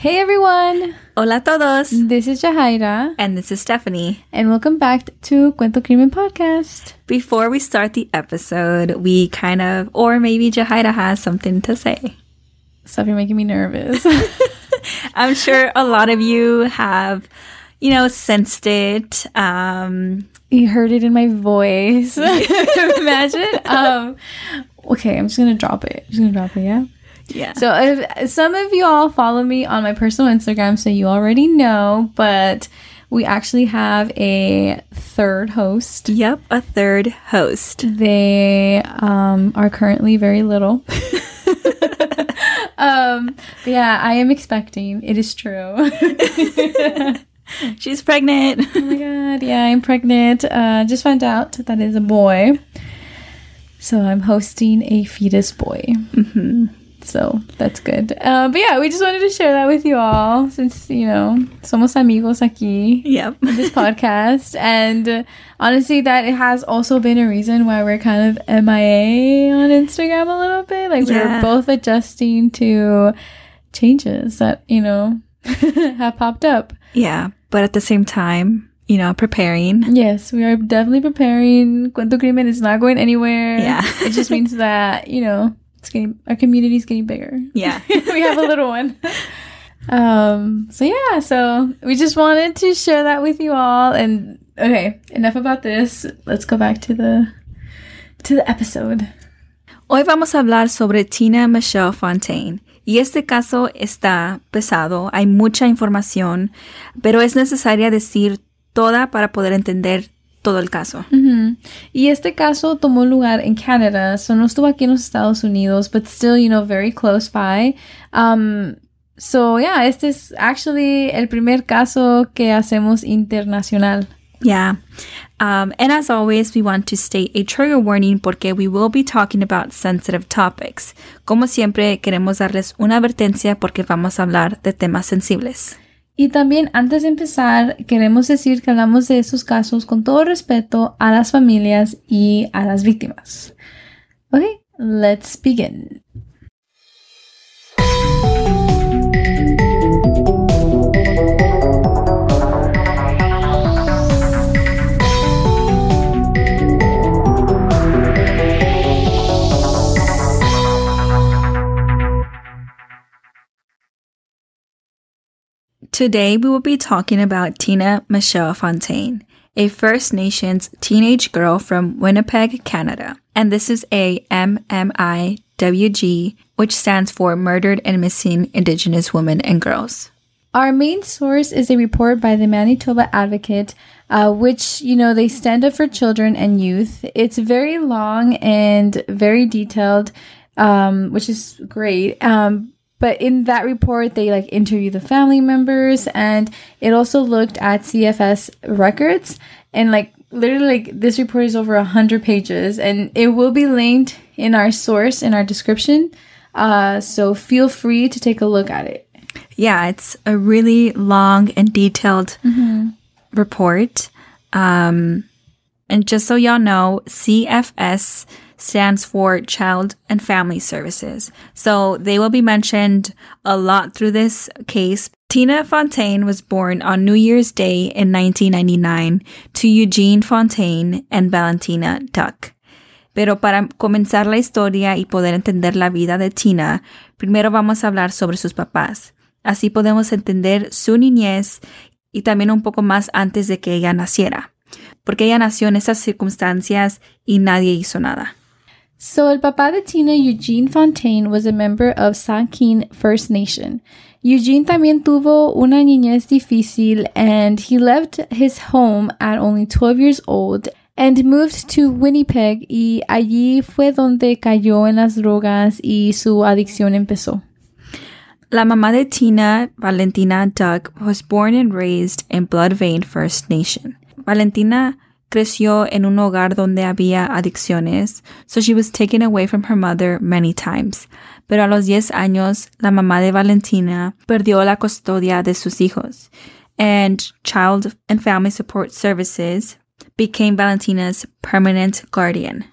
Hey everyone! Hola a todos! This is Jahaira. And this is Stephanie. And welcome back to Cuento Crimen Podcast. Before we start the episode, we kind of, or maybe Jahaira has something to say. Stop, you're making me nervous. I'm sure a lot of you have, you know, sensed it. Um, you heard it in my voice. Imagine. Um, okay, I'm just gonna drop it. I'm just gonna drop it, yeah? Yeah. So if some of you all follow me on my personal Instagram, so you already know, but we actually have a third host. Yep, a third host. They um, are currently very little. um, yeah, I am expecting. It is true. She's pregnant. oh my god, yeah, I'm pregnant. Uh, just found out that is a boy. So I'm hosting a fetus boy. Mm-hmm. So that's good. Uh, but yeah, we just wanted to share that with you all since, you know, somos amigos aquí. Yep. this podcast. And uh, honestly, that it has also been a reason why we're kind of MIA on Instagram a little bit. Like yeah. we're both adjusting to changes that, you know, have popped up. Yeah. But at the same time, you know, preparing. Yes, we are definitely preparing. Cuento Crimen is not going anywhere. Yeah. it just means that, you know, it's getting our community is getting bigger. Yeah, we have a little one. Um. So yeah. So we just wanted to share that with you all. And okay, enough about this. Let's go back to the to the episode. Hoy vamos a hablar sobre Tina Michelle Fontaine. Y este caso está pesado, hay mucha información, pero es necesaria decir toda para poder entender todo el caso. Y este caso tomó lugar en Canadá, so no estuvo aquí en los Estados Unidos, but still, you know, very close by. Um, so yeah, este es actually el primer caso que hacemos internacional. Yeah. Um, and as always, we want to state a trigger warning porque we will be talking about sensitive topics. Como siempre, queremos darles una advertencia porque vamos a hablar de temas sensibles. Y también antes de empezar, queremos decir que hablamos de estos casos con todo respeto a las familias y a las víctimas. Ok, let's begin. Today, we will be talking about Tina Michelle Fontaine, a First Nations teenage girl from Winnipeg, Canada. And this is a MMIWG, which stands for Murdered and Missing Indigenous Women and Girls. Our main source is a report by the Manitoba Advocate, uh, which, you know, they stand up for children and youth. It's very long and very detailed, um, which is great. Um, but in that report, they like interview the family members and it also looked at CFS records and like literally like this report is over a hundred pages and it will be linked in our source in our description. Uh, so feel free to take a look at it. Yeah, it's a really long and detailed mm-hmm. report. Um, and just so y'all know, CFS stands for Child and Family Services. So they will be mentioned a lot through this case. Tina Fontaine was born on New Year's Day in 1999 to Eugene Fontaine and Valentina Duck. Pero para comenzar la historia y poder entender la vida de Tina, primero vamos a hablar sobre sus papás. Así podemos entender su niñez y también un poco más antes de que ella naciera, porque ella nació en esas circunstancias y nadie hizo nada. So, el papá de Tina, Eugene Fontaine, was a member of Sagkeeng First Nation. Eugene también tuvo una niñez difícil and he left his home at only 12 years old and moved to Winnipeg y allí fue donde cayó en las drogas y su adicción empezó. La mamá de Tina, Valentina Duck, was born and raised in Bloodvein First Nation. Valentina creció en un hogar donde había adicciones, so she was taken away from her mother many times. Pero a los 10 años, la mamá de Valentina perdió la custodia de sus hijos, and Child and Family Support Services became Valentina's permanent guardian.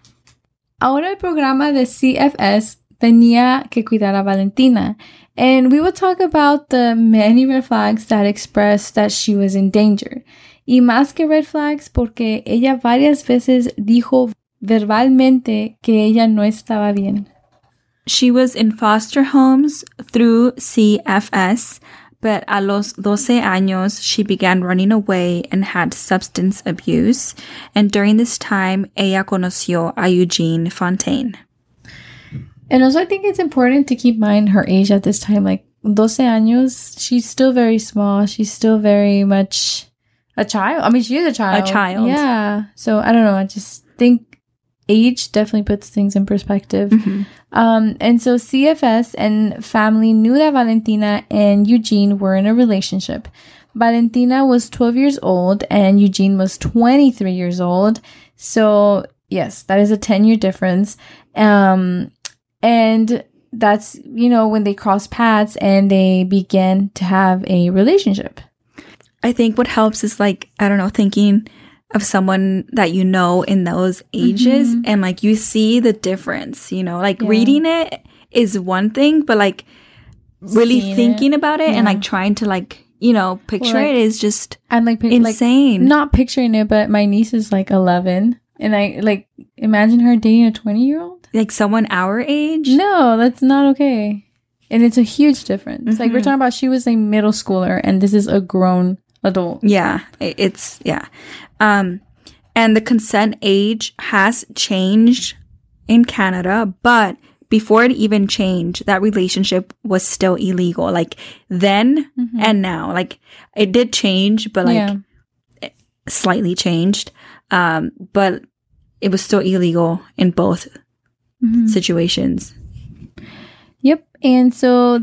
Ahora el programa de CFS tenía que cuidar a Valentina, and we will talk about the many red flags that expressed that she was in danger. Y más que red flags porque ella varias veces dijo verbalmente que ella no estaba bien. She was in foster homes through CFS, but a los 12 años, she began running away and had substance abuse. And during this time, ella conoció a Eugene Fontaine. And also, I think it's important to keep in mind her age at this time. Like, 12 años, she's still very small. She's still very much a child. I mean, she is a child. A child. Yeah. So, I don't know. I just think age definitely puts things in perspective. Um, and so CFS and family knew that Valentina and Eugene were in a relationship. Valentina was 12 years old and Eugene was 23 years old. So, yes, that is a 10 year difference. Um, and that's, you know, when they cross paths and they began to have a relationship. I think what helps is like, I don't know, thinking of someone that you know in those ages and like you see the difference, you know, like Yeah. reading it is one thing, but like really Seeing it, thinking about it and like trying to like, you know, picture like, it is just I'm like, pic- like insane. not picturing it, but my niece is like 11. And I like imagine her dating a 20 year old. like someone our age. No, that's not okay. And it's a huge difference. Like we're Mhm. talking about she was a middle schooler and this is a grown adult. Yeah, it's yeah. Um and the consent age has changed in Canada, but before it even changed, that relationship was still illegal. Like then Mhm. and now. Like it did change, but like yeah. slightly changed. Um but it was still illegal in both Mhm. situations. Yep. And so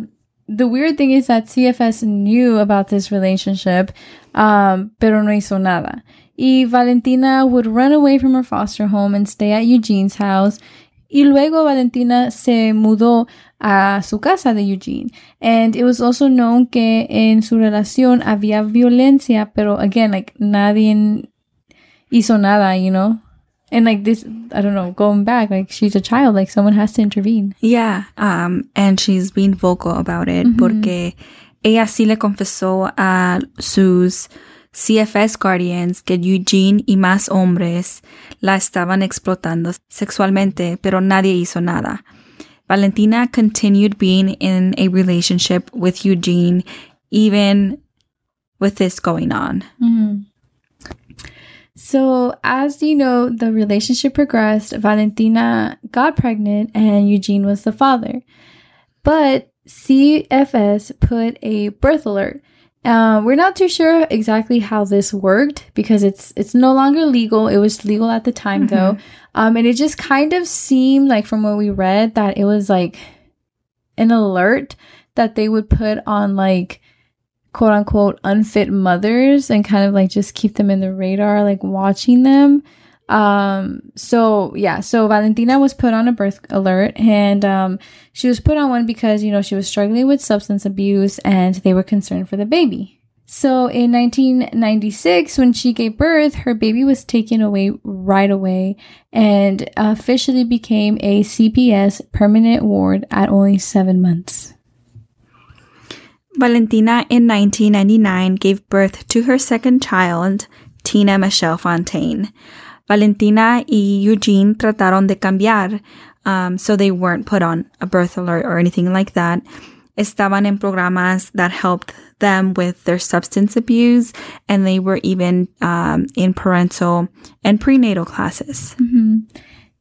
the weird thing is that CFS knew about this relationship, um, pero no hizo nada. Y Valentina would run away from her foster home and stay at Eugene's house. Y luego Valentina se mudó a su casa de Eugene. And it was also known que en su relación había violencia, pero again, like nadie hizo nada, you know? And like this, I don't know, going back, like she's a child, like someone has to intervene. Yeah, um, and she's been vocal about it porque ella sí le confesó a sus CFS guardians que Eugene y más hombres la estaban explotando sexualmente, pero nadie hizo nada. Valentina continued being in a relationship with Eugene even with this going on. So, as you know, the relationship progressed. Valentina got pregnant and Eugene was the father. But CFS put a birth alert. Uh, we're not too sure exactly how this worked because it's it's no longer legal. It was legal at the time though, um, and it just kind of seemed like from what we read that it was like an alert that they would put on like quote unquote unfit mothers and kind of like just keep them in the radar, like watching them. Um, so yeah, so Valentina was put on a birth alert and um she was put on one because, you know, she was struggling with substance abuse and they were concerned for the baby. So in 1996, when she gave birth, her baby was taken away right away and officially became a CPS permanent ward at only seven months. Valentina in 1999 gave birth to her second child, Tina Michelle Fontaine. Valentina y Eugene trataron de cambiar, um, so they weren't put on a birth alert or anything like that. Estaban en programas that helped them with their substance abuse, and they were even um, in parental and prenatal classes.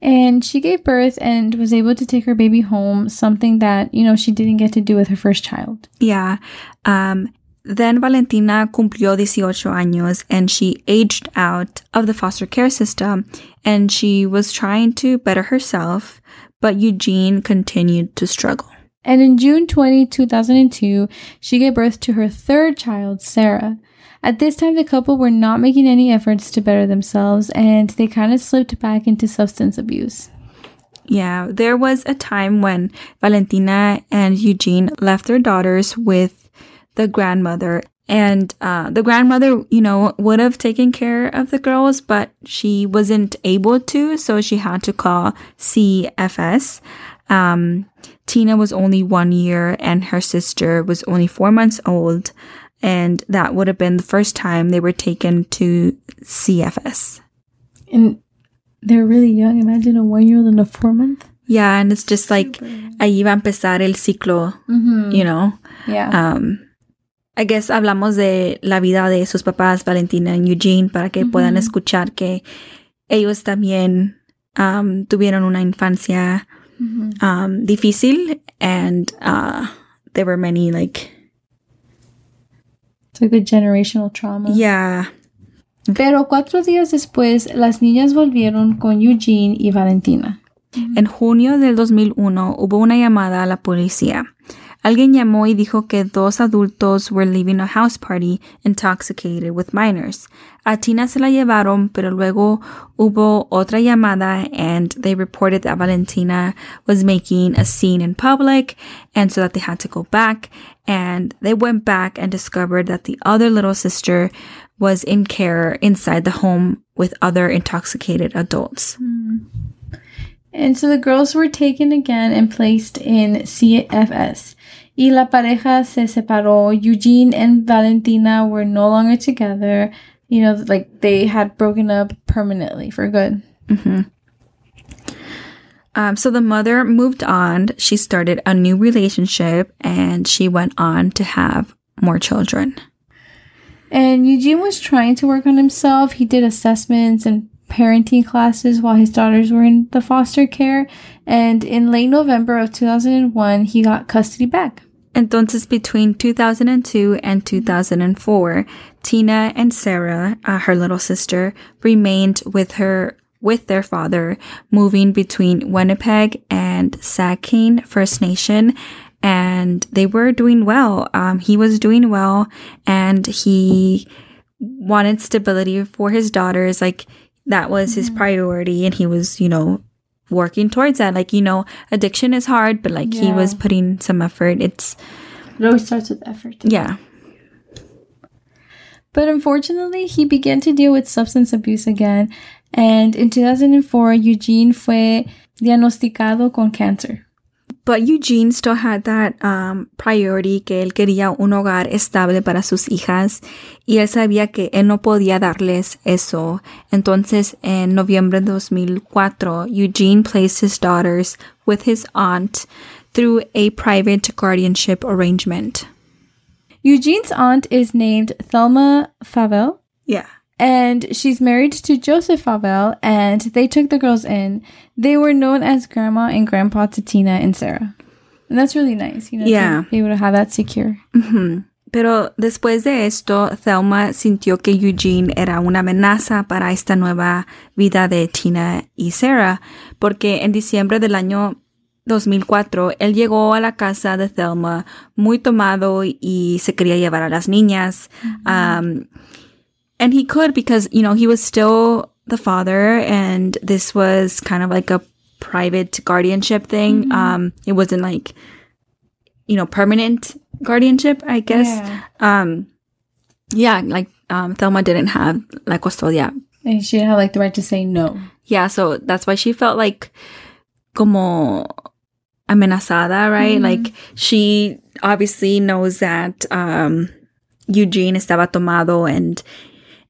And she gave birth and was able to take her baby home, something that, you know, she didn't get to do with her first child. Yeah. Um, then Valentina cumplió 18 años and she aged out of the foster care system and she was trying to better herself, but Eugene continued to struggle. And in June 20, 2002, she gave birth to her third child, Sarah. At this time, the couple were not making any efforts to better themselves and they kind of slipped back into substance abuse. Yeah, there was a time when Valentina and Eugene left their daughters with the grandmother. And uh, the grandmother, you know, would have taken care of the girls, but she wasn't able to, so she had to call CFS. Um, Tina was only one year and her sister was only four months old. And that would have been the first time they were taken to CFS. And they're really young. Imagine a one year old and a four month. Yeah, and it's just like ahí va a empezar el ciclo, you know. Yeah. Um, I guess hablamos de la vida de sus papás, Valentina y Eugene, para que puedan escuchar que ellos también um, tuvieron una infancia um, difícil and uh, there were many like it's like a generational trauma. yeah Pero cuatro días después, las niñas volvieron con Eugene y Valentina. En junio del 2001 hubo una llamada a la policía. Alguien llamó y dijo que dos adultos were leaving a house party intoxicated with minors. A Tina se la llevaron, pero luego hubo otra llamada and they reported that Valentina was making a scene in public and so that they had to go back. And they went back and discovered that the other little sister was in care inside the home with other intoxicated adults. Hmm. And so the girls were taken again and placed in CFS. Y la pareja se separó. Eugene and Valentina were no longer together. You know, like they had broken up permanently for good. Um, so the mother moved on. She started a new relationship and she went on to have more children. And Eugene was trying to work on himself. He did assessments and parenting classes while his daughters were in the foster care. And in late November of 2001, he got custody back. Entonces, between 2002 and 2004, Tina and Sarah, uh, her little sister, remained with her with their father, moving between Winnipeg and Sagkeeng First Nation, and they were doing well. Um, he was doing well, and he wanted stability for his daughters. Like that was his mm-hmm. priority, and he was, you know, working towards that. Like you know, addiction is hard, but like he was putting some effort. It's It always starts with effort. yeah. But unfortunately, he began to deal with substance abuse again. And in 2004, Eugene fue diagnosticado con cancer. But Eugene still had that um, priority que él quería un hogar estable para sus hijas y él sabía que él no podía darles eso. Entonces, en noviembre de 2004, Eugene placed his daughters with his aunt through a private guardianship arrangement. Eugene's aunt is named Thelma Favel. Yeah. And she's married to Joseph Favel, and they took the girls in. They were known as Grandma and Grandpa to Tina and Sarah. And that's really nice, you know, Yeah. to be able to have that secure. Pero después de esto, Thelma sintió que Eugene era una amenaza para esta nueva vida de Tina y Sarah, porque en diciembre del año 2004, él llegó a la casa de Thelma muy tomado y se quería llevar a las niñas. Um, and he could because, you know, he was still the father and this was kind of like a private guardianship thing. Um, it wasn't like, you know, permanent guardianship, I guess. Yeah. Um, yeah, like, um, Thelma didn't have la custodia. And she didn't have like the right to say no. Yeah, so that's why she felt like como amenazada, right? Like she obviously knows that um Eugene estaba tomado and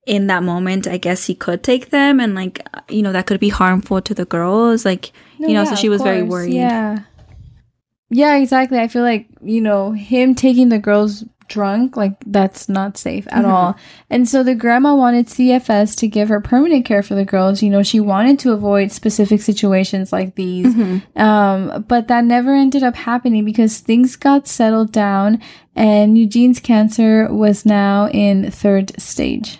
in that moment I guess he could take them and like you know that could be harmful to the girls like No, you know yeah, so she was very worried. Yeah. Yeah, exactly. I feel like, you know, him taking the girls drunk, like that's not safe at all. And so the grandma wanted CFS to give her permanent care for the girls. You know, she wanted to avoid specific situations like these. Um, but that never ended up happening because things got settled down and Eugene's cancer was now in third stage.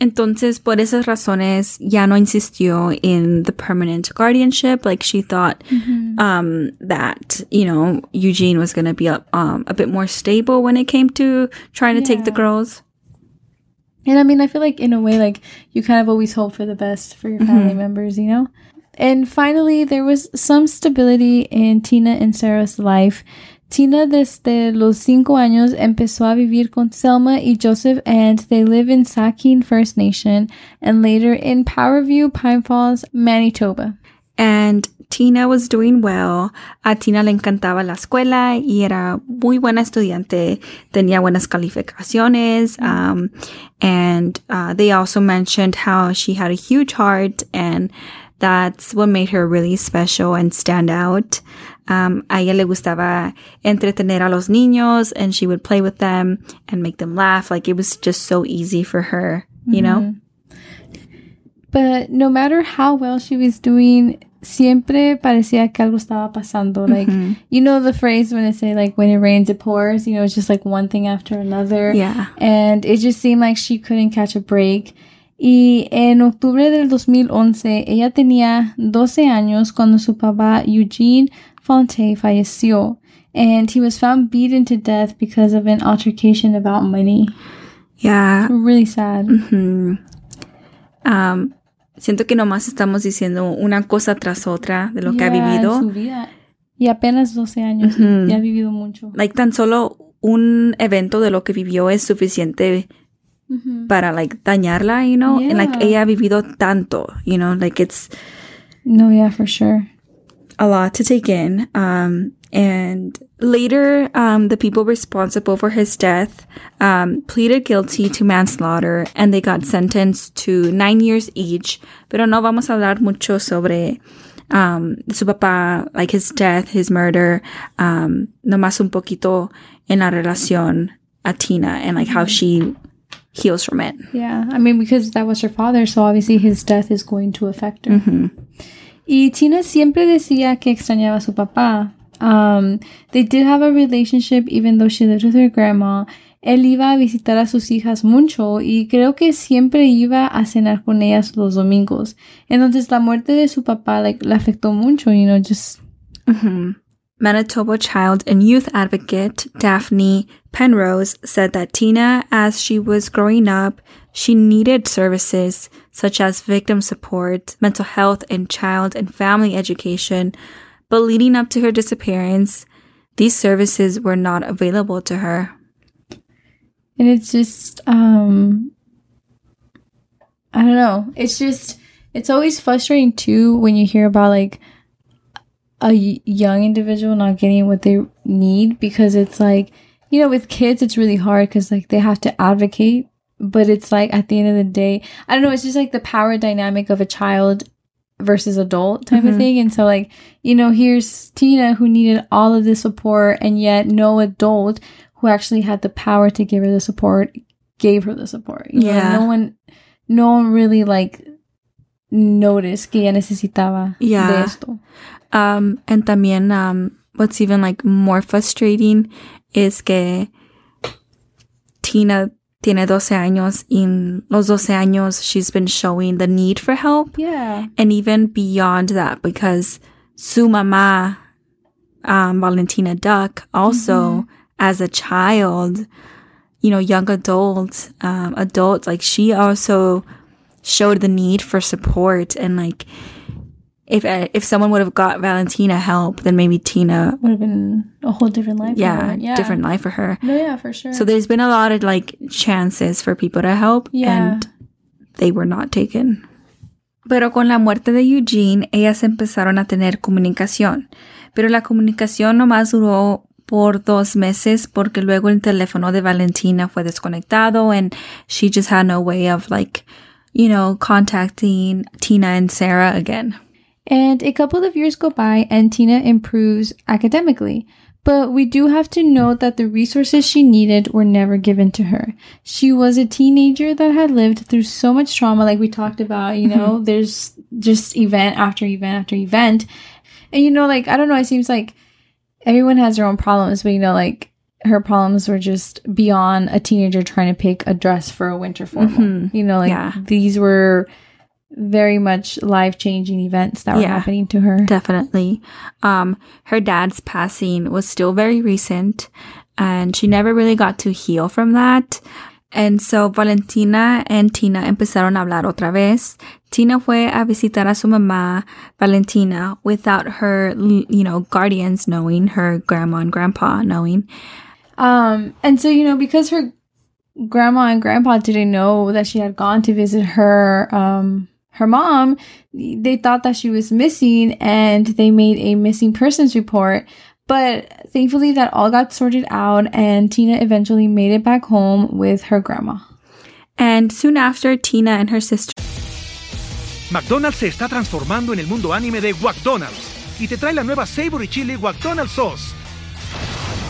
Entonces, por esas razones, ya no insistió in the permanent guardianship. Like she thought um, that, you know, Eugene was going to be a, um, a bit more stable when it came to trying to take the girls. And I mean, I feel like in a way, like you kind of always hope for the best for your family members, you know? And finally, there was some stability in Tina and Sarah's life. Tina, desde los cinco años, empezó a vivir con Thelma y Joseph, and they live in Sagkeeng First Nation and later in Powerview, Pine Falls, Manitoba. And Tina was doing well. A Tina le encantaba la escuela y era muy buena estudiante. Tenía buenas calificaciones. Um, and uh, they also mentioned how she had a huge heart and that's what made her really special and stand out. Um, a ella le gustaba entretener a los niños and she would play with them and make them laugh. Like it was just so easy for her, you know? But no matter how well she was doing, siempre parecía que algo estaba pasando. Like, you know the phrase when they say, like, when it rains, it pours? You know, it's just like one thing after another. Yeah. And it just seemed like she couldn't catch a break. Y en octubre del 2011, ella tenía 12 años cuando su papá Eugene Fonte falleció. And he was found beaten to death because of an altercation about money. Yeah. Really sad. Um, siento que nomás estamos diciendo una cosa tras otra de lo que ha en vivido. su vida. Y apenas 12 años. Ya ha vivido mucho. Like tan solo un evento de lo que vivió es suficiente para like dañarla, you know? And like ella ha vivido tanto, you know, like it's No, yeah, for sure. A lot to take in. Um, and later, um, the people responsible for his death um, pleaded guilty to manslaughter and they got sentenced to nine years each. Pero no vamos a hablar mucho sobre um, su papá, like his death, his murder, um, nomás un poquito en la relación a Tina and like how she heals from it. Yeah, I mean, because that was her father, so obviously his death is going to affect her. Y Tina siempre decía que extrañaba a su papá. Um, they did have a relationship even though she lived with her grandma. Él iba a visitar a sus hijas mucho y creo que siempre iba a cenar con ellas los domingos. Entonces la muerte de su papá like, la afectó mucho, you know, just Manitoba child and youth advocate Daphne Penrose said that Tina, as she was growing up, she needed services such as victim support, mental health, and child and family education. But leading up to her disappearance, these services were not available to her. And it's just, um, I don't know. It's just, it's always frustrating too when you hear about like a young individual not getting what they need because it's like, you know, with kids, it's really hard because like they have to advocate. But it's like at the end of the day, I don't know. It's just like the power dynamic of a child versus adult type of mm-hmm. thing. And so, like, you know, here's Tina who needed all of this support, and yet no adult who actually had the power to give her the support gave her the support. You know, Yeah. no one, no one really like noticed que ella necesitaba de esto. Um, and también, um, what's even like more frustrating is que Tina tiene 12 años. In los 12 años, she's been showing the need for help. Yeah. and even beyond that because su mamá um, valentina duck also as a child you know young adult um, adult like she also showed the need for support and like if uh, if someone would have got valentina help then maybe tina Would have been a whole different life. for yeah, her. yeah. different life for her No, yeah, for sure. so there's been a lot of like chances for people to help Yeah. and they were not taken. Pero con la muerte de Eugene, ellas empezaron a tener comunicación. Pero la comunicación nomás duró por dos meses porque luego el teléfono de Valentina fue desconectado and she just had no way of like, you know, contacting Tina and Sarah again. And a couple of years go by and Tina improves academically. But we do have to note that the resources she needed were never given to her. She was a teenager that had lived through so much trauma, like we talked about, you know, mm-hmm. there's just event after event after event. And you know, like, I don't know, it seems like everyone has their own problems, but you know, like, her problems were just beyond a teenager trying to pick a dress for a winter formal. Mm-hmm. You know, like Yeah. these were very much life changing events that were Yeah. happening to her. Definitely. Um, her dad's passing was still very recent, and she never really got to heal from that. And so Valentina and Tina empezaron a hablar otra vez. Tina fue a visitar a su mamá, Valentina, without her, you know, guardians knowing, her grandma and grandpa knowing. Um, and so, you know, because her grandma and grandpa didn't know that she had gone to visit her, um, her mom, they thought that she was missing and they made a missing persons report. But thankfully, that all got sorted out, and Tina eventually made it back home with her grandma. And soon after, Tina and her sister McDonald's se está transformando en el mundo anime de McDonald's y te trae la nueva Savory Chili McDonald's Sauce.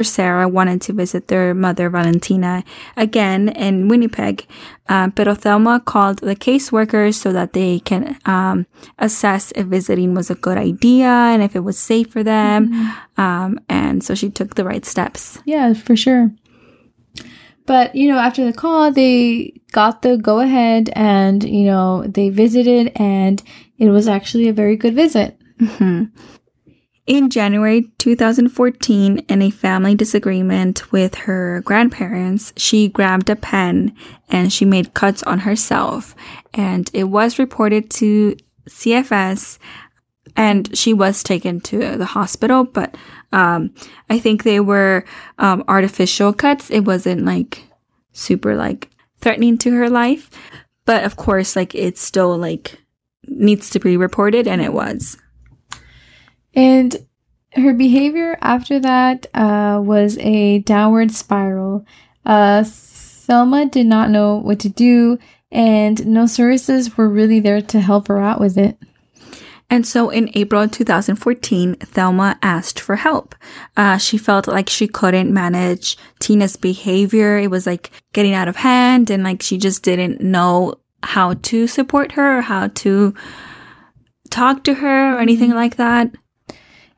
Sarah wanted to visit their mother, Valentina, again in Winnipeg, uh, pero Thelma called the caseworkers so that they can um, assess if visiting was a good idea and if it was safe for them. Um, and so she took the right steps. Yeah, for sure. But, you know, after the call, they got the go ahead and, you know, they visited and it was actually a very good visit. In January 2014, in a family disagreement with her grandparents, she grabbed a pen and she made cuts on herself. And it was reported to CFS and she was taken to the hospital, but um, I think they were um, artificial cuts. It wasn't like super like threatening to her life. But of course, like it's still like needs to be reported, and it was. And her behavior after that uh, was a downward spiral. Uh, Thelma did not know what to do, and no services were really there to help her out with it. And so in April 2014, Thelma asked for help. Uh, she felt like she couldn't manage Tina's behavior. It was like getting out of hand and like she just didn't know how to support her or how to talk to her or anything like that.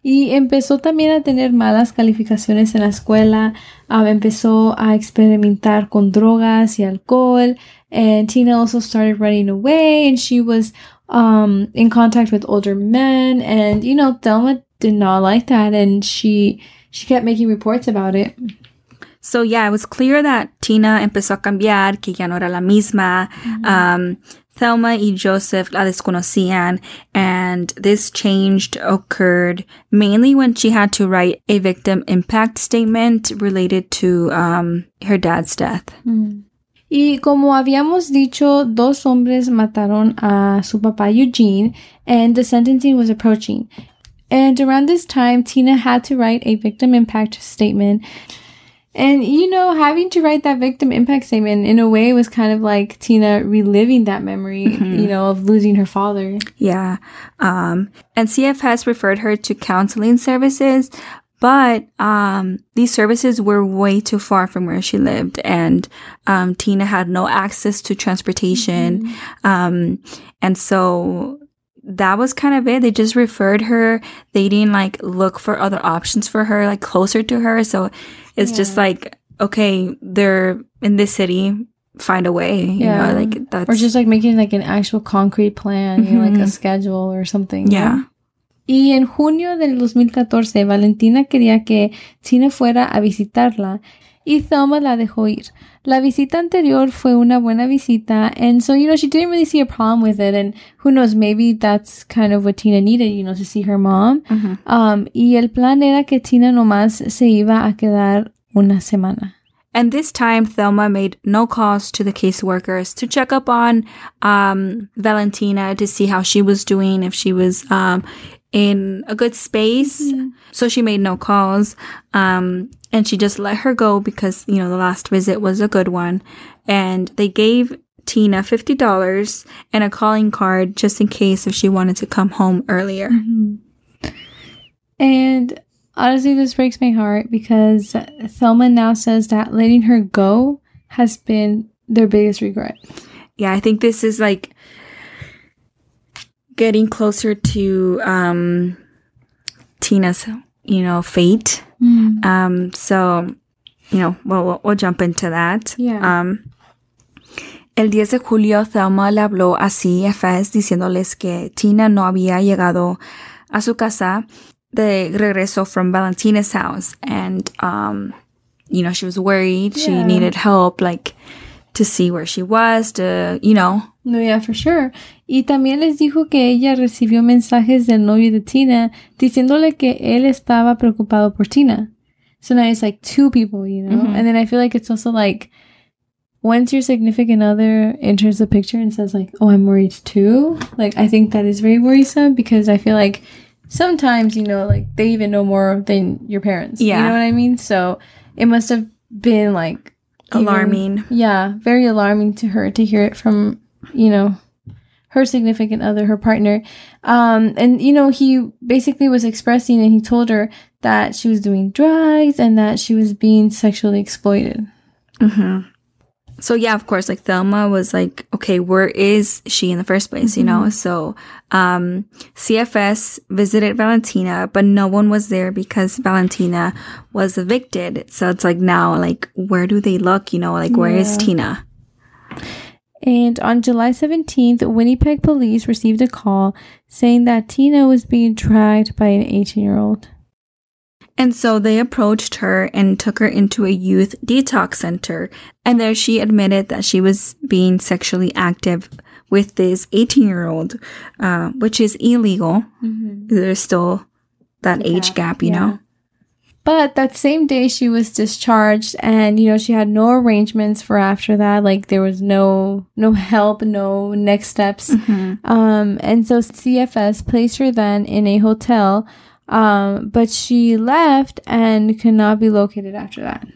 Y empezó también a tener malas calificaciones en la escuela. Um, empezó a experimentar con drogas y alcohol. And Tina also started running away and she was um, in contact with older men. And, you know, Thelma did not like that and she, she kept making reports about it. So yeah, it was clear that Tina empezó a cambiar, que ya no era la misma. Um, Thelma y Joseph la desconocían, and this change occurred mainly when she had to write a victim impact statement related to um, her dad's death. Y como habíamos dicho, dos hombres mataron a su papá Eugene, and the sentencing was approaching. And around this time, Tina had to write a victim impact statement. And, you know, having to write that victim impact statement in a way was kind of like Tina reliving that memory, you know, of losing her father. Yeah. Um, and CFS referred her to counseling services, but um, these services were way too far from where she lived, and um, Tina had no access to transportation. Um, and so that was kind of it. They just referred her. They didn't like look for other options for her, like closer to her. So it's just like, okay, they're in this city, find a way. You Yeah. know, like that's Or just like making like an actual concrete plan, you know, like a mm-hmm. schedule or something. yeah. Y en junio del 2014, Valentina quería que Tina fuera a visitarla y Thelma la dejó ir. La visita anterior fue una buena visita, and so, you know, she didn't really see a problem with it, and who knows, maybe that's kind of what Tina needed, you know, to see her mom. Um, y el plan era que Tina nomás se iba a quedar una semana. And this time, Thelma made no calls to the caseworkers to check up on um, Valentina to see how she was doing, if she was um, in a good space. So she made no calls. Um, and she just let her go because, you know, the last visit was a good one. And they gave Tina $50 and a calling card just in case if she wanted to come home earlier. And honestly, this breaks my heart because Thelma now says that letting her go has been their biggest regret. Yeah, I think this is like getting closer to um Tina's, you know, fate. Um so, you know, we'll, we'll, we'll jump into that. Yeah. Um el 10 de julio, Thelma le habló a CFS diciéndoles que Tina no había llegado a su casa de regreso from Valentina's house. And, um, you know, she was worried. She needed help, like, to see where she was, to, you know. No, yeah, for sure. Y también les dijo que ella recibió mensajes del novio de Tina diciéndole que él estaba preocupado por Tina. So now it's like two people, you know? Mm-hmm. And then I feel like it's also like once your significant other enters the picture and says like, "Oh, I'm worried too." Like I think that is very worrisome because I feel like sometimes, you know, like they even know more than your parents. Yeah. You know what I mean? So it must have been like even- Alarming. yeah, very alarming to her to hear it from, you know, her significant other, her partner. Um, and you know, he basically was expressing and he told her that she was doing drugs and that she was being sexually exploited. So yeah, of course, like Thelma was like, okay, where is she in the first place? You know? So, um, CFS visited Valentina, but no one was there because Valentina was evicted. So it's like now, like, where do they look? You know, like, where is Yeah. Tina? And on July 17th, Winnipeg police received a call saying that Tina was being dragged by an 18 year old. And so they approached her and took her into a youth detox center. And there she admitted that she was being sexually active with this 18 year old, uh, which is illegal. There's still that age gap, you know? But that same day she was discharged and you know she had no arrangements for after that like there was no no help no next steps um and so CFS placed her then in a hotel um but she left and could not be located after that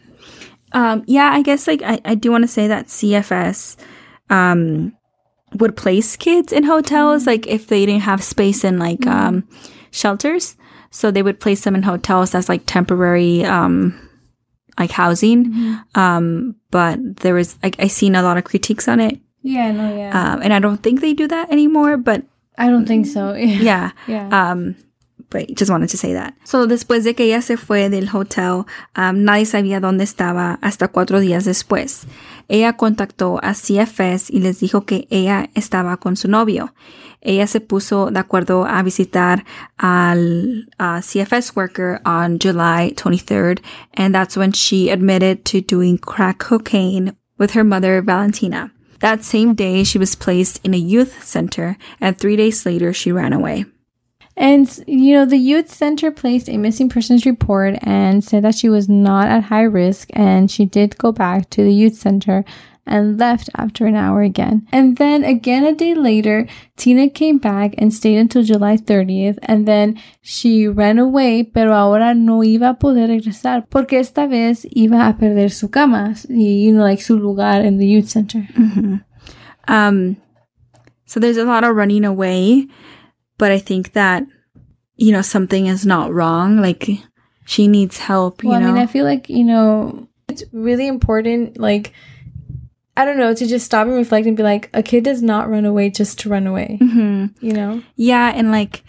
Um, yeah, I guess like I, I do want to say that CFS um would place kids in hotels like if they didn't have space in like um shelters. So they would place them in hotels as like temporary um like housing. Um but there was like I seen a lot of critiques on it. yeah no yeah Um and I don't think they do that anymore, but I don't think so yeah. yeah Um, but just wanted to say that. So, después de que ella se fue del hotel, um, nadie sabía dónde estaba hasta cuatro días después. Ella contactó a CFS y les dijo que ella estaba con su novio. Ella se puso de acuerdo a visitar al uh, CFS worker on July 23rd, and that's when she admitted to doing crack cocaine with her mother, Valentina. That same day, she was placed in a youth center, and three days later, she ran away. And, you know, the youth center placed a missing persons report and said that she was not at high risk. And she did go back to the youth center and left after an hour again. And then again a day later, Tina came back and stayed until July 30th. And then she ran away, pero ahora no iba a poder regresar porque esta vez iba a perder su cama, y, you know, like su lugar in the youth center. Um, so there's a lot of running away, but I think that, you know, something is not wrong. Like she needs help, you Well, know? I mean, I feel like, you know, it's really important, like, I don't know, to just stop and reflect and be like, a kid does not run away just to run away, Mhm. you know? Yeah. And like,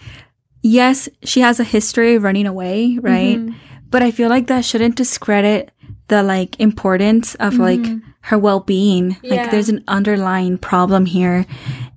yes, she has a history of running away, right? Mhm. But I feel like that shouldn't discredit the like importance of like her well-being. Mm-hmm. Yeah. Like there's an underlying problem here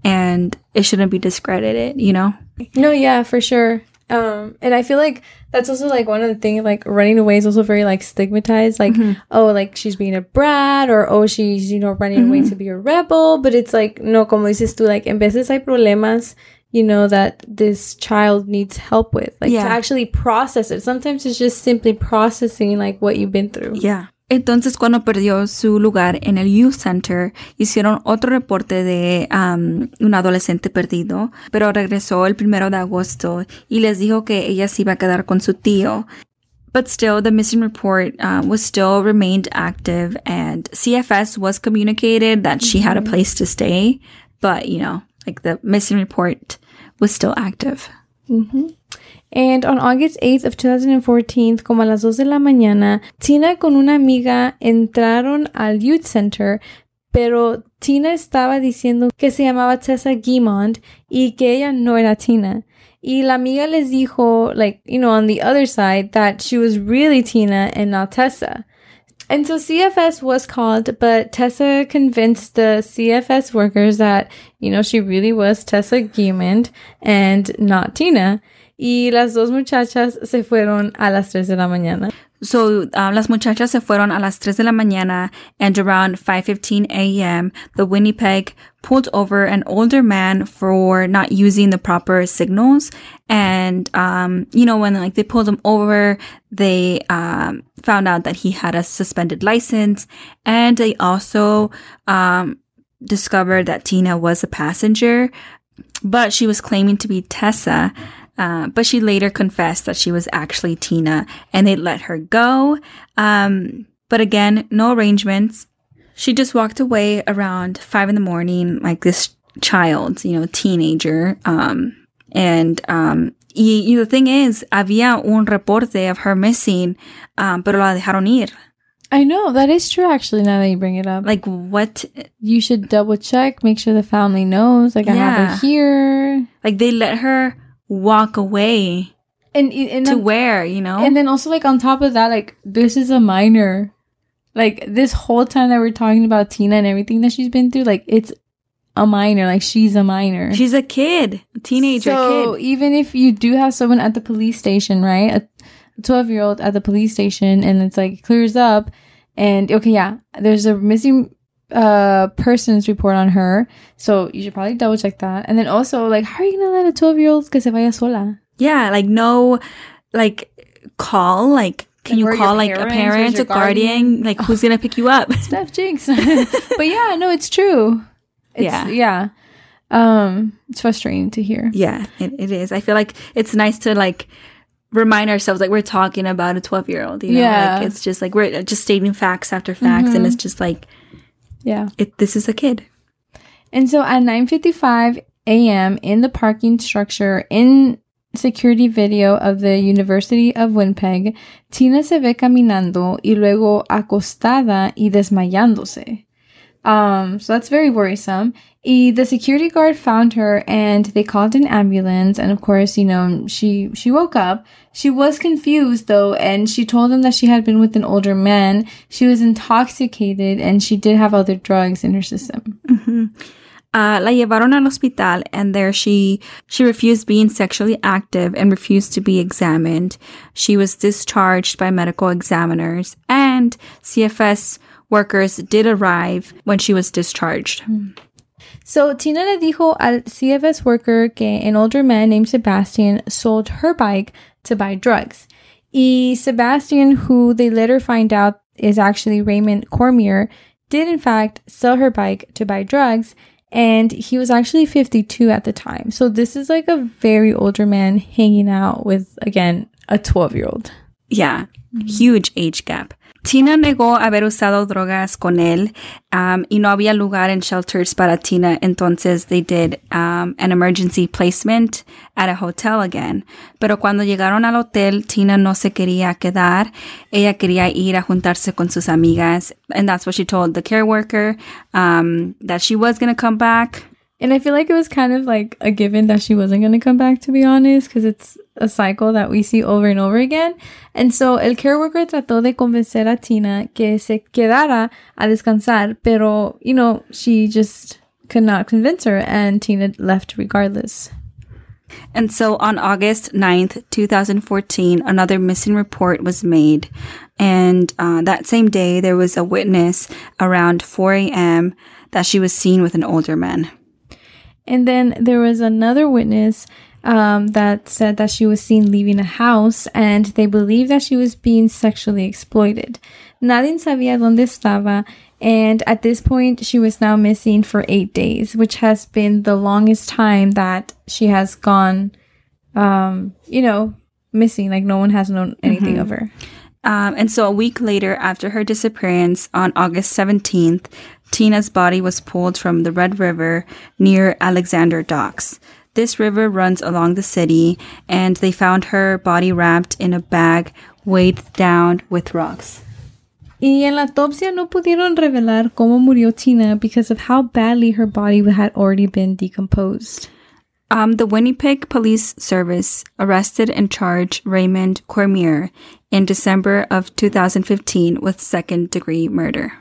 and it shouldn't be discredited, you know? No, yeah, for sure. Um, and I feel like that's also like one of the things, like running away is also very like stigmatized. Like, oh, like she's being a brat or oh, she's, you know, running away to be a rebel. But it's like, no, como dices tú, like, en veces hay problemas, you know, that this child needs help with, like Yeah. to actually process it. Sometimes it's just simply processing like what you've been through. Yeah. Entonces, cuando perdió su lugar en el Youth Center, hicieron otro reporte de um, un adolescente perdido, pero regresó el primero de agosto y les dijo que ella se iba a quedar con su tío. But still, the missing report uh, was still remained active, and CFS was communicated that she had a place to stay. But you know, like the missing report was still active. And on August 8th of 2014, como a las 2 de la mañana, Tina con una amiga entraron al youth center, pero Tina estaba diciendo que se llamaba Tessa Guimond y que ella no era Tina. Y la amiga les dijo, like, you know, on the other side, that she was really Tina and not Tessa. And so CFS was called, but Tessa convinced the CFS workers that, you know, she really was Tessa Guimond and not Tina. Y las dos muchachas se fueron a las 3 de la mañana. So um, las muchachas se fueron a las 3 de la mañana and around 5:15 a.m. the Winnipeg pulled over an older man for not using the proper signals and um, you know when like they pulled him over they um, found out that he had a suspended license and they also um, discovered that Tina was a passenger but she was claiming to be Tessa uh, but she later confessed that she was actually Tina and they let her go. Um, but again, no arrangements. She just walked away around five in the morning, like this child, you know, teenager. Um, and, um, y, y the thing is, había un reporte of her missing, um, pero la dejaron ir. I know, that is true actually, now that you bring it up. Like, what? you should double check, make sure the family knows, like, I have her here. Like, they let her walk away And, and, to where, you know? and then also, like, on top of that, like, this is a minor. Like, this whole time that we're talking about Tina and everything that she's been through, like, it's a minor. Like, she's a minor. She's a kid, a teenager so kid. even if you do have someone at the police station, right? A 12 year old at the police station and it's like clears up and okay, yeah, there's a missing uh persons report on her. So you should probably double check that. And then also like how are you gonna let a 12 year old que se vaya sola? Yeah, like no, like call, like can Like, you call like a parent, a guardian, guardian? like who's gonna pick you up? Steph Jinx. but yeah, no, it's true. It's, Yeah. Yeah. Um, it's frustrating to hear. yeah, it, it is. I feel like it's nice to like remind ourselves like we're talking about a 12 year old, you know, Yeah. like it's just like we're just stating facts after facts and it's just like, Yeah. it, this is a kid. And so at 9:55 a.m. in the parking structure in security video of the University of Winnipeg, Tina se ve caminando y luego acostada y desmayándose. Um, so that's very worrisome. Y the security guard found her and they called an ambulance. And of course, you know, she, she woke up. She was confused though, and she told them that she had been with an older man. She was intoxicated and she did have other drugs in her system. Uh, la llevaron al hospital and there she she refused being sexually active and refused to be examined. She was discharged by medical examiners and CFS workers did arrive when she was discharged. Hmm. So Tina le dijo al CFS worker que an older man named Sebastian sold her bike to buy drugs. Y Sebastian, who they later find out is actually Raymond Cormier, did in fact sell her bike to buy drugs. And he was actually 52 at the time. So this is like a very older man hanging out with, again, a 12 year old. Yeah, hmm. huge age gap. Tina negó haber usado drogas con él um, y no había lugar en shelters para Tina, entonces they did um, an emergency placement at a hotel again. Pero cuando llegaron al hotel, Tina no se quería quedar. Ella quería ir a juntarse con sus amigas. And that's what she told the care worker, um, that she was going to come back. And I feel like it was kind of like a given that she wasn't going to come back, to be honest, because it's a cycle that we see over and over again. And so el care worker trató de convencer a Tina que se quedara a descansar, pero, you know, she just could not convince her, and Tina left regardless. And so on August 9th, 2014, another missing report was made. And uh, that same day, there was a witness around 4 a.m. that she was seen with an older man. And then there was another witness um, that said that she was seen leaving a house and they believe that she was being sexually exploited. Nadie sabía dónde estaba, and at this point, she was now missing for eight days, which has been the longest time that she has gone, um, you know, missing. Like no one has known anything of her. Um, and so a week later, after her disappearance on August 17th, Tina's body was pulled from the Red River near Alexander Docks. This river runs along the city, and they found her body wrapped in a bag weighed down with rocks. Y en la autopsia no pudieron revelar cómo murió Tina because of how badly her body had already been decomposed. Um, the Winnipeg Police Service arrested and charged Raymond Cormier in December of 2015 with second degree murder.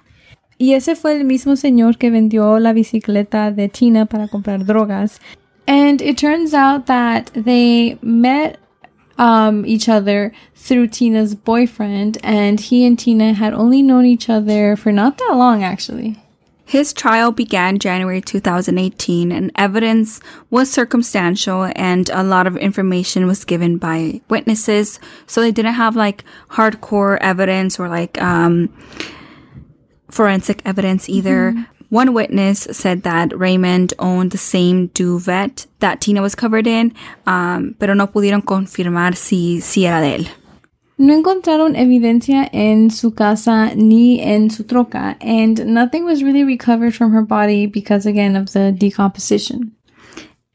Y ese fue el mismo señor que vendió la bicicleta de Tina para comprar drogas. And it turns out that they met um, each other through Tina's boyfriend, and he and Tina had only known each other for not that long, actually. His trial began January 2018, and evidence was circumstantial, and a lot of information was given by witnesses. So they didn't have like hardcore evidence or like um, forensic evidence either. One witness said that Raymond owned the same duvet that Tina was covered in, um, pero no pudieron confirmar si, si era de él. No encontraron evidencia en su casa ni en su troca, and nothing was really recovered from her body because, again, of the decomposition.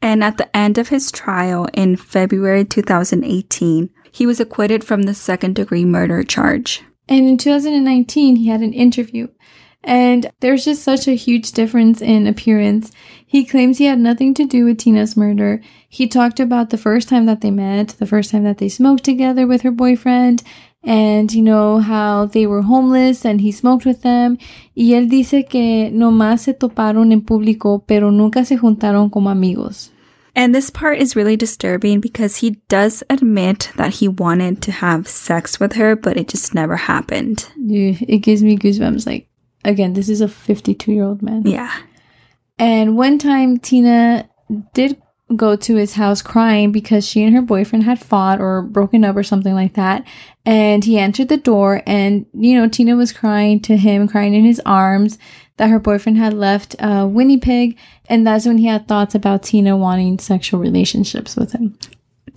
And at the end of his trial in February 2018, he was acquitted from the second degree murder charge. And in 2019, he had an interview. And there's just such a huge difference in appearance. He claims he had nothing to do with Tina's murder. He talked about the first time that they met, the first time that they smoked together with her boyfriend, and you know how they were homeless and he smoked with them. Y él dice que nomás se toparon en público, pero nunca se juntaron como amigos. And this part is really disturbing because he does admit that he wanted to have sex with her, but it just never happened. Yeah, It gives me goosebumps. Like, again, this is a 52 year old man. Yeah. And one time, Tina did go to his house crying because she and her boyfriend had fought or broken up or something like that. And he entered the door, and you know, Tina was crying to him, crying in his arms that her boyfriend had left uh, Winnipeg. And that's when he had thoughts about Tina wanting sexual relationships with him.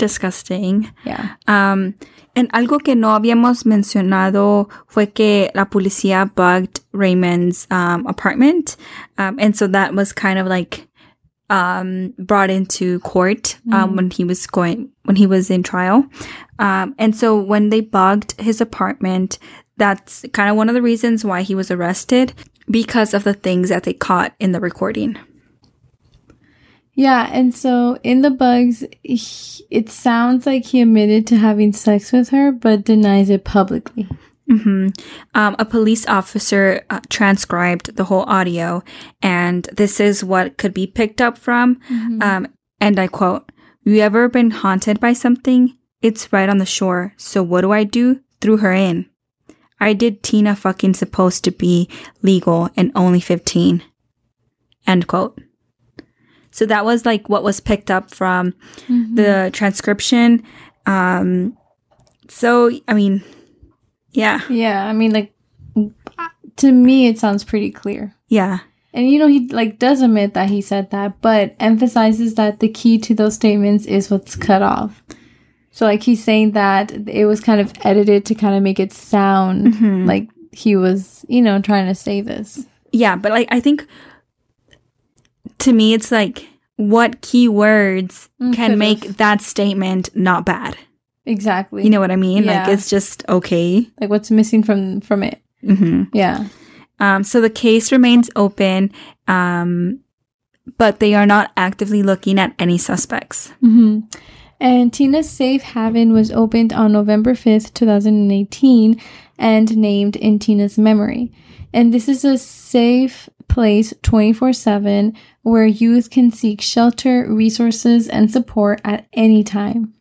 Disgusting. Yeah. Um, and algo que no habíamos mencionado fue que la policía bugged Raymond's um, apartment. Um, and so that was kind of like um, brought into court um, when he was going, when he was in trial. Um, and so when they bugged his apartment, that's kind of one of the reasons why he was arrested because of the things that they caught in the recording. Yeah, and so in the bugs, he, it sounds like he admitted to having sex with her, but denies it publicly. hmm Um, a police officer uh, transcribed the whole audio, and this is what could be picked up from. Um, and I quote, You ever been haunted by something? It's right on the shore. So what do I do? Threw her in. I did Tina fucking supposed to be legal and only 15. End quote. So that was like what was picked up from the transcription. Um, so, I mean, yeah, Yeah, I mean, like, to me, it sounds pretty clear. yeah. And you know, he like does admit that he said that, but emphasizes that the key to those statements is what's cut off. So like he's saying that it was kind of edited to kind of make it sound like he was, you know, trying to say this. Yeah, but like I think to me it's like what keywords Mm, can make that statement not bad. Exactly. You know what I mean? Like it's just okay. like what's missing from from it. hmm Yeah. Um, so the case remains open, um, but they are not actively looking at any suspects. hmm And Tina's Safe Haven was opened on November 5th, 2018, and named in Tina's memory. And this is a safe place 24 7 where youth can seek shelter, resources, and support at any time.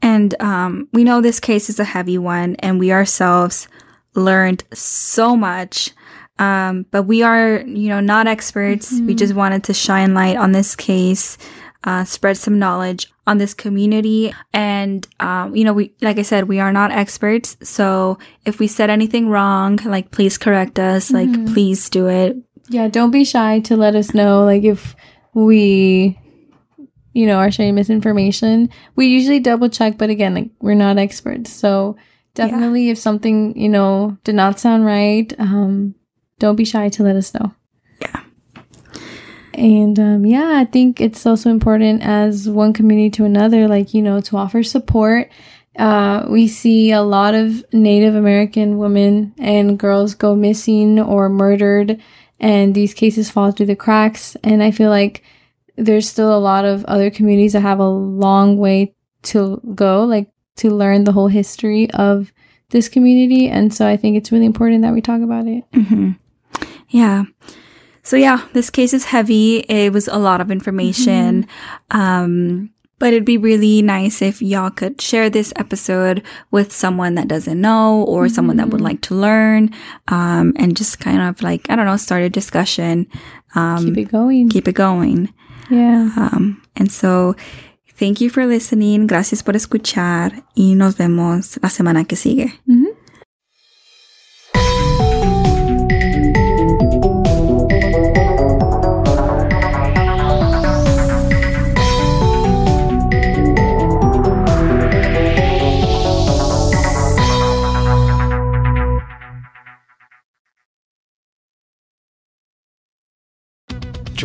And um, we know this case is a heavy one, and we ourselves learned so much. Um, but we are, you know, not experts. We just wanted to shine light on this case, uh, spread some knowledge on this community. And, um, you know, we, like I said, we are not experts. So if we said anything wrong, like, please correct us. Like, please do it. Yeah, don't be shy to let us know, like, if we you know, are sharing misinformation. We usually double check, but again, like we're not experts. So definitely if something, you know, did not sound right, um, don't be shy to let us know. Yeah. And um, yeah, I think it's also important as one community to another, like, you know, to offer support. Uh, we see a lot of Native American women and girls go missing or murdered, and these cases fall through the cracks. And I feel like there's still a lot of other communities that have a long way to go, like to learn the whole history of this community. And so I think it's really important that we talk about it. Mm-hmm. Yeah. So yeah, this case is heavy. It was a lot of information. Mm-hmm. Um, but it'd be really nice if y'all could share this episode with someone that doesn't know or mm-hmm. someone that would like to learn, um, and just kind of like, I don't know, start a discussion. Um, keep it going. Keep it going. Yeah. Um, and so thank you for listening. Gracias por escuchar y nos vemos la semana que sigue. Mm-hmm.